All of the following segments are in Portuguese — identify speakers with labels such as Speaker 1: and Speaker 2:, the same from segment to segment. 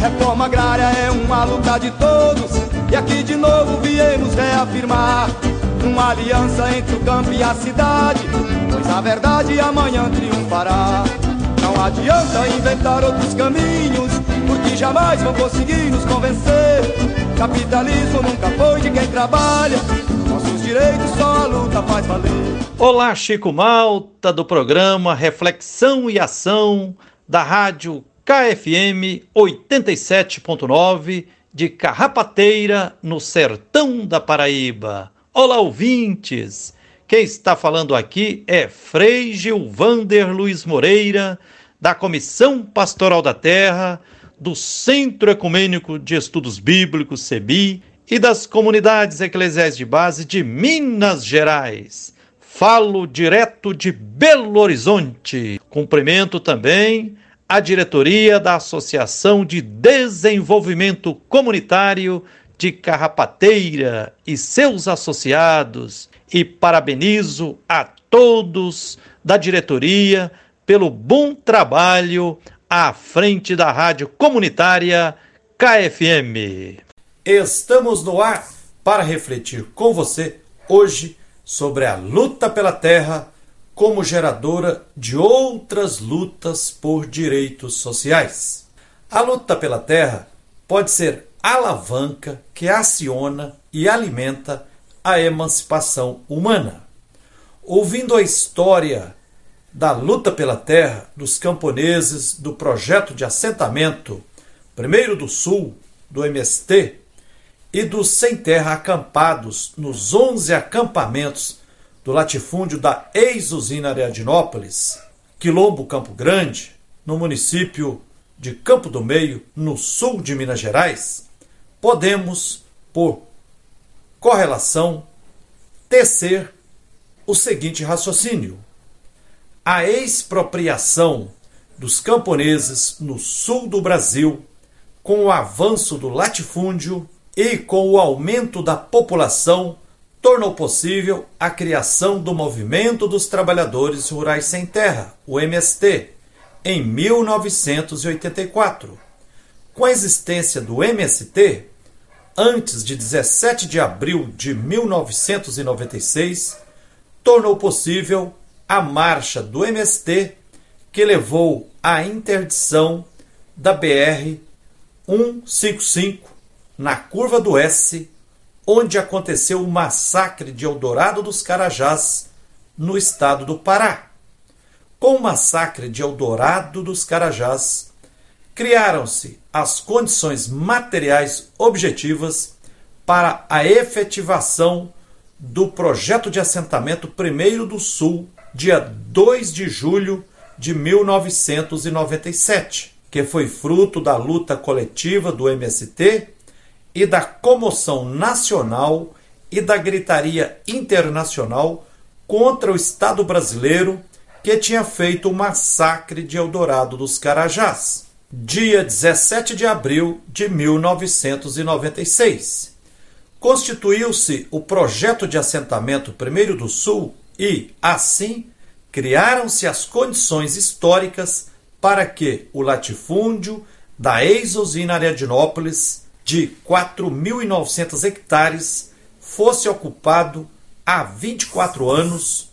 Speaker 1: Reforma agrária é uma luta de todos e aqui de novo viemos reafirmar uma aliança entre o campo e a cidade, pois a verdade amanhã triunfará. Não adianta inventar outros caminhos, porque jamais vão conseguir nos convencer. Capitalismo nunca foi de quem trabalha, nossos direitos só a luta faz valer.
Speaker 2: Olá, Chico Malta, do programa Reflexão e Ação da Rádio KFM 87.9 de Carrapateira, no sertão da Paraíba. Olá, ouvintes! Quem está falando aqui é Frei Gilvander Luiz Moreira, da Comissão Pastoral da Terra, do Centro Ecumênico de Estudos Bíblicos, CEBI, e das comunidades eclesiais de base de Minas Gerais. Falo direto de Belo Horizonte. Cumprimento também a diretoria da Associação de Desenvolvimento Comunitário de Carrapateira e seus associados e parabenizo a todos da diretoria pelo bom trabalho à frente da rádio comunitária KFM. Estamos no ar para refletir com você hoje sobre a luta pela terra como geradora de outras lutas por direitos sociais. A luta pela terra pode ser alavanca que aciona e alimenta a emancipação humana. Ouvindo a história da luta pela terra dos camponeses do projeto de assentamento, primeiro do Sul, do MST, e dos sem terra acampados nos 11 acampamentos do latifúndio da ex-usina Ariadinópolis, Quilombo Campo Grande, no município de Campo do Meio, no sul de Minas Gerais, podemos, por correlação, tecer o seguinte raciocínio: a expropriação dos camponeses no sul do Brasil, com o avanço do latifúndio e com o aumento da população tornou possível a criação do Movimento dos Trabalhadores Rurais Sem Terra, o MST, em 1984. Com a existência do MST, antes de 17 de abril de 1996, tornou possível a marcha do MST que levou à interdição da BR 155 na curva do S onde aconteceu o massacre de Eldorado dos Carajás, no estado do Pará. Com o massacre de Eldorado dos Carajás, criaram-se as condições materiais objetivas para a efetivação do projeto de assentamento Primeiro do Sul, dia 2 de julho de 1997, que foi fruto da luta coletiva do MST e da comoção nacional e da gritaria internacional contra o Estado brasileiro que tinha feito o massacre de Eldorado dos Carajás, dia 17 de abril de 1996. Constituiu-se o projeto de assentamento Primeiro do Sul e, assim, criaram-se as condições históricas para que o latifúndio da ex-usina Ariadnópolis de 4.900 hectares fosse ocupado há 24 anos,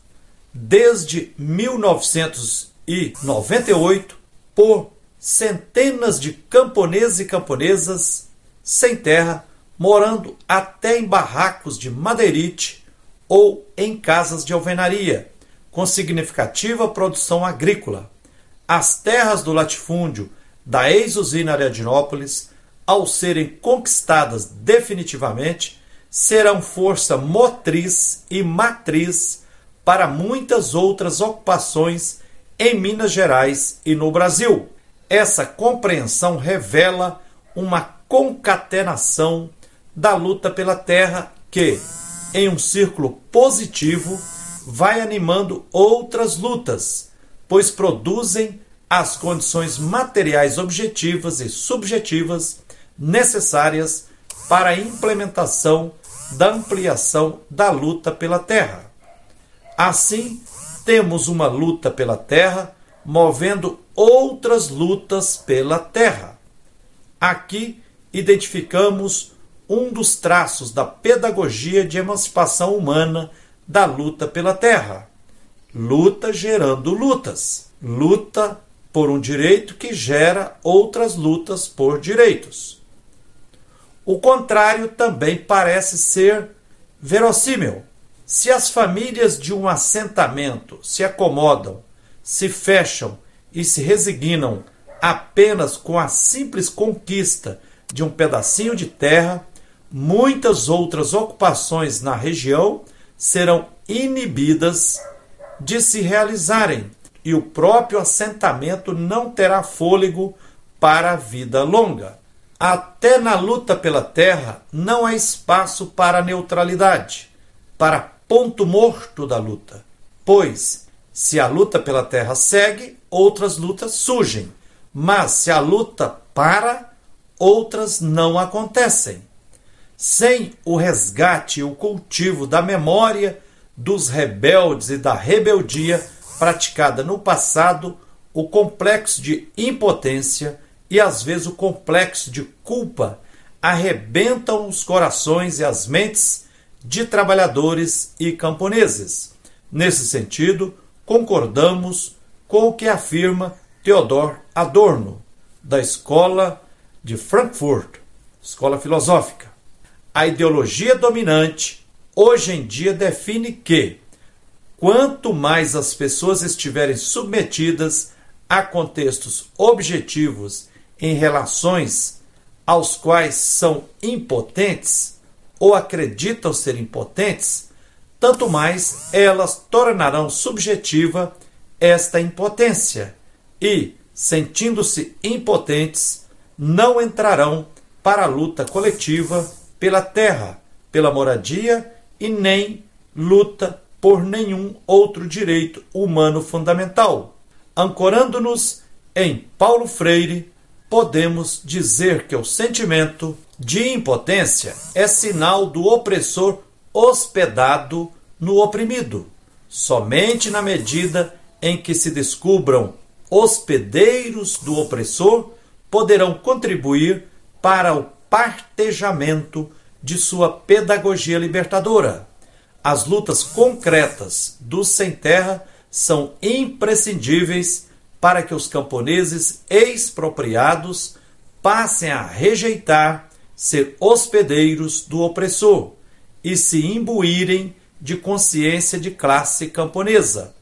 Speaker 2: desde 1998, por centenas de camponeses e camponesas sem terra, morando até em barracos de madeirite ou em casas de alvenaria, com significativa produção agrícola. As terras do latifúndio da ex-usina Ariadnópolis ao serem conquistadas definitivamente, serão força motriz e matriz para muitas outras ocupações em Minas Gerais e no Brasil. Essa compreensão revela uma concatenação da luta pela terra que, em um círculo positivo, vai animando outras lutas, pois produzem as condições materiais objetivas e subjetivas necessárias para a implementação da ampliação da luta pela terra. Assim, temos uma luta pela terra movendo outras lutas pela terra. Aqui identificamos um dos traços da pedagogia de emancipação humana da luta pela terra. Luta gerando lutas. Luta por um direito que gera outras lutas por direitos. O contrário também parece ser verossímil. Se as famílias de um assentamento se acomodam, se fecham e se resignam apenas com a simples conquista de um pedacinho de terra, muitas outras ocupações na região serão inibidas de se realizarem e o próprio assentamento não terá fôlego para a vida longa. Até na luta pela terra não há espaço para neutralidade, para ponto morto da luta, pois se a luta pela terra segue, outras lutas surgem, mas se a luta para, outras não acontecem. Sem o resgate e o cultivo da memória dos rebeldes e da rebeldia praticada no passado, o complexo de impotência e às vezes o complexo de culpa arrebentam os corações e as mentes de trabalhadores e camponeses. Nesse sentido, concordamos com o que afirma Theodor Adorno, da Escola de Frankfurt, Escola Filosófica. A ideologia dominante hoje em dia define que quanto mais as pessoas estiverem submetidas a contextos objetivos em relações aos quais são impotentes ou acreditam ser impotentes, tanto mais elas tornarão subjetiva esta impotência e, sentindo-se impotentes, não entrarão para a luta coletiva pela terra, pela moradia e nem luta por nenhum outro direito humano fundamental. Ancorando-nos em Paulo Freire, podemos dizer que o sentimento de impotência é sinal do opressor hospedado no oprimido. Somente na medida em que se descubram hospedeiros do opressor poderão contribuir para o partejamento de sua pedagogia libertadora. As lutas concretas dos sem terra são imprescindíveis para que os camponeses expropriados passem a rejeitar ser hospedeiros do opressor e se imbuírem de consciência de classe camponesa,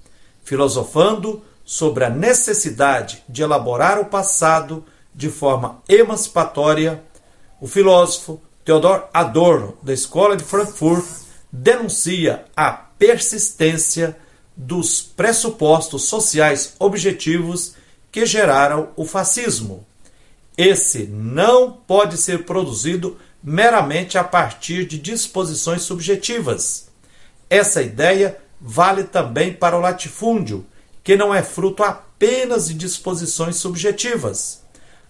Speaker 2: filosofando sobre a necessidade de elaborar o passado de forma emancipatória, o filósofo Theodor Adorno, da Escola de Frankfurt, denuncia a persistência dos pressupostos sociais objetivos que geraram o fascismo. Esse não pode ser produzido meramente a partir de disposições subjetivas. Essa ideia vale também para o latifúndio, que não é fruto apenas de disposições subjetivas.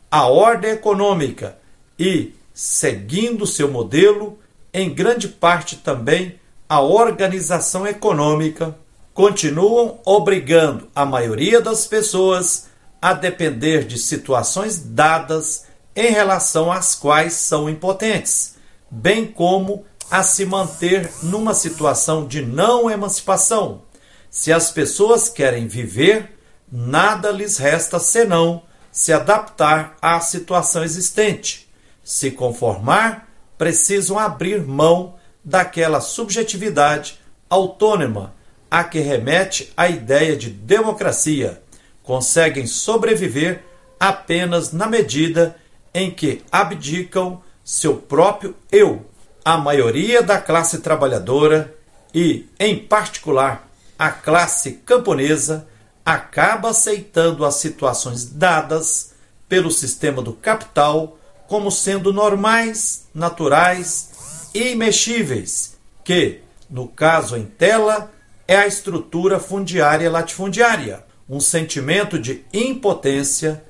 Speaker 2: A ordem econômica e, seguindo seu modelo, em grande parte também a organização econômica, continuam obrigando a maioria das pessoas a depender de situações dadas em relação às quais são impotentes, bem como a se manter numa situação de não emancipação. Se as pessoas querem viver, nada lhes resta senão se adaptar à situação existente. Se conformar, precisam abrir mão daquela subjetividade autônoma a que remete a ideia de democracia. Conseguem sobreviver apenas na medida em que abdicam seu próprio eu. A maioria da classe trabalhadora e, em particular, a classe camponesa acaba aceitando as situações dadas pelo sistema do capital como sendo normais, naturais e imexíveis, que, no caso em tela, é a estrutura fundiária latifundiária. Um sentimento de impotência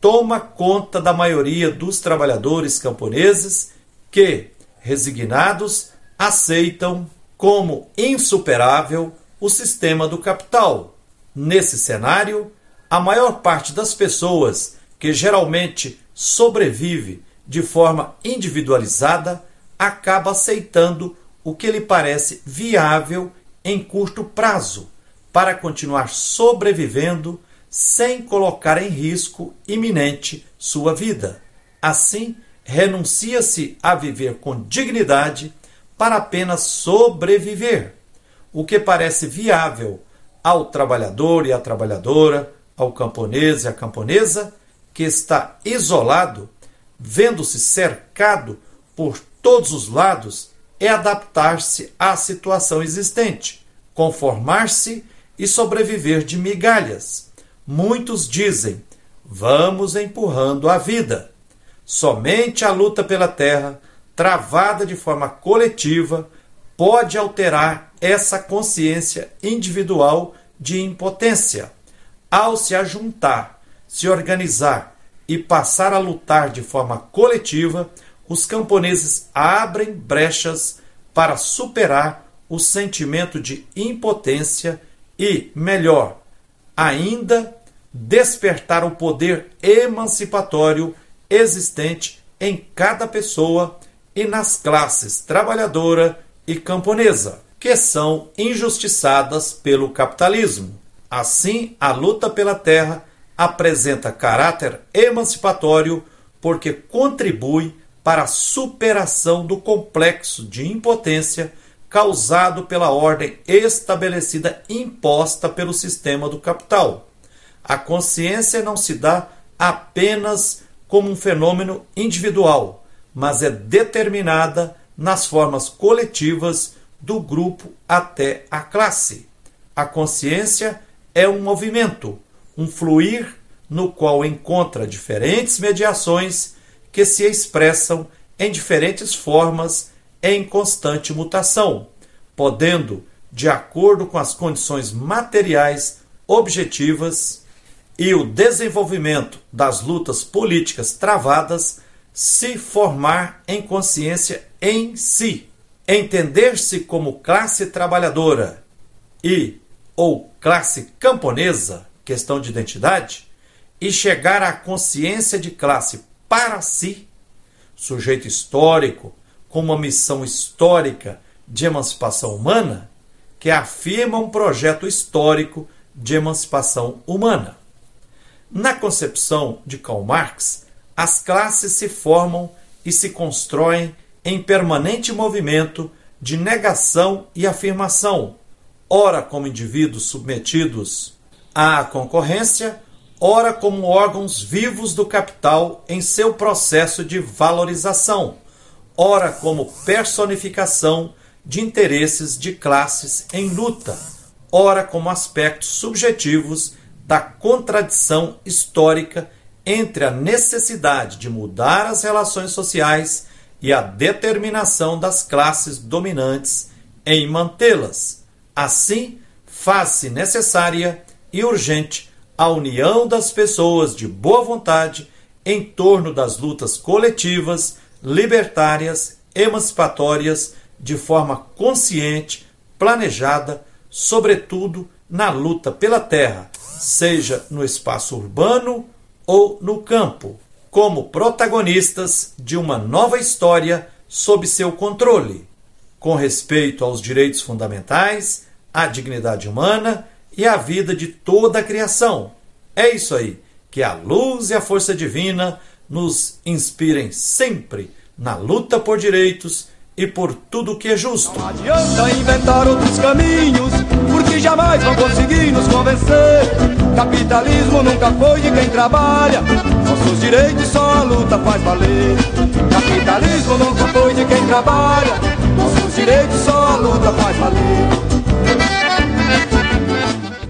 Speaker 2: toma conta da maioria dos trabalhadores camponeses que, resignados, aceitam como insuperável o sistema do capital. Nesse cenário, a maior parte das pessoas que geralmente sobrevive de forma individualizada, acaba aceitando o que lhe parece viável em curto prazo para continuar sobrevivendo sem colocar em risco iminente sua vida. Assim, renuncia-se a viver com dignidade para apenas sobreviver, o que parece viável ao trabalhador e à trabalhadora, ao camponês e à camponesa, que está isolado, vendo-se cercado por todos os lados, é adaptar-se à situação existente, conformar-se e sobreviver de migalhas. Muitos dizem: vamos empurrando a vida. Somente a luta pela terra, travada de forma coletiva, pode alterar essa consciência individual de impotência. Ao se ajuntar, se organizar e passar a lutar de forma coletiva, os camponeses abrem brechas para superar o sentimento de impotência e, melhor ainda, despertar o poder emancipatório existente em cada pessoa e nas classes trabalhadora e camponesa, que são injustiçadas pelo capitalismo. Assim, a luta pela terra apresenta caráter emancipatório porque contribui para a superação do complexo de impotência causado pela ordem estabelecida imposta pelo sistema do capital. A consciência não se dá apenas como um fenômeno individual, mas é determinada nas formas coletivas do grupo até a classe. A consciência é um movimento, um fluir no qual encontra diferentes mediações que se expressam em diferentes formas em constante mutação, podendo, de acordo com as condições materiais objetivas e o desenvolvimento das lutas políticas travadas, se formar em consciência em si, entender-se como classe trabalhadora e ou classe camponesa, questão de identidade, e chegar à consciência de classe para si, sujeito histórico, com uma missão histórica de emancipação humana, que afirma um projeto histórico de emancipação humana. Na concepção de Karl Marx, as classes se formam e se constroem em permanente movimento de negação e afirmação, ora como indivíduos submetidos à concorrência, ora como órgãos vivos do capital em seu processo de valorização ora como personificação de interesses de classes em luta, ora como aspectos subjetivos da contradição histórica entre a necessidade de mudar as relações sociais e a determinação das classes dominantes em mantê-las. Assim, faz-se necessária e urgente a união das pessoas de boa vontade em torno das lutas coletivas libertárias, emancipatórias, de forma consciente, planejada, sobretudo na luta pela terra, seja no espaço urbano ou no campo, como protagonistas de uma nova história sob seu controle, com respeito aos direitos fundamentais, à dignidade humana e à vida de toda a criação. É isso aí, que a luz e a força divina nos inspirem sempre na luta por direitos e por tudo que é justo.
Speaker 1: Não adianta inventar outros caminhos, porque jamais vão conseguir nos convencer. Capitalismo nunca foi de quem trabalha, nossos direitos só a luta faz valer. Capitalismo nunca foi de quem trabalha, nossos direitos só a luta faz valer.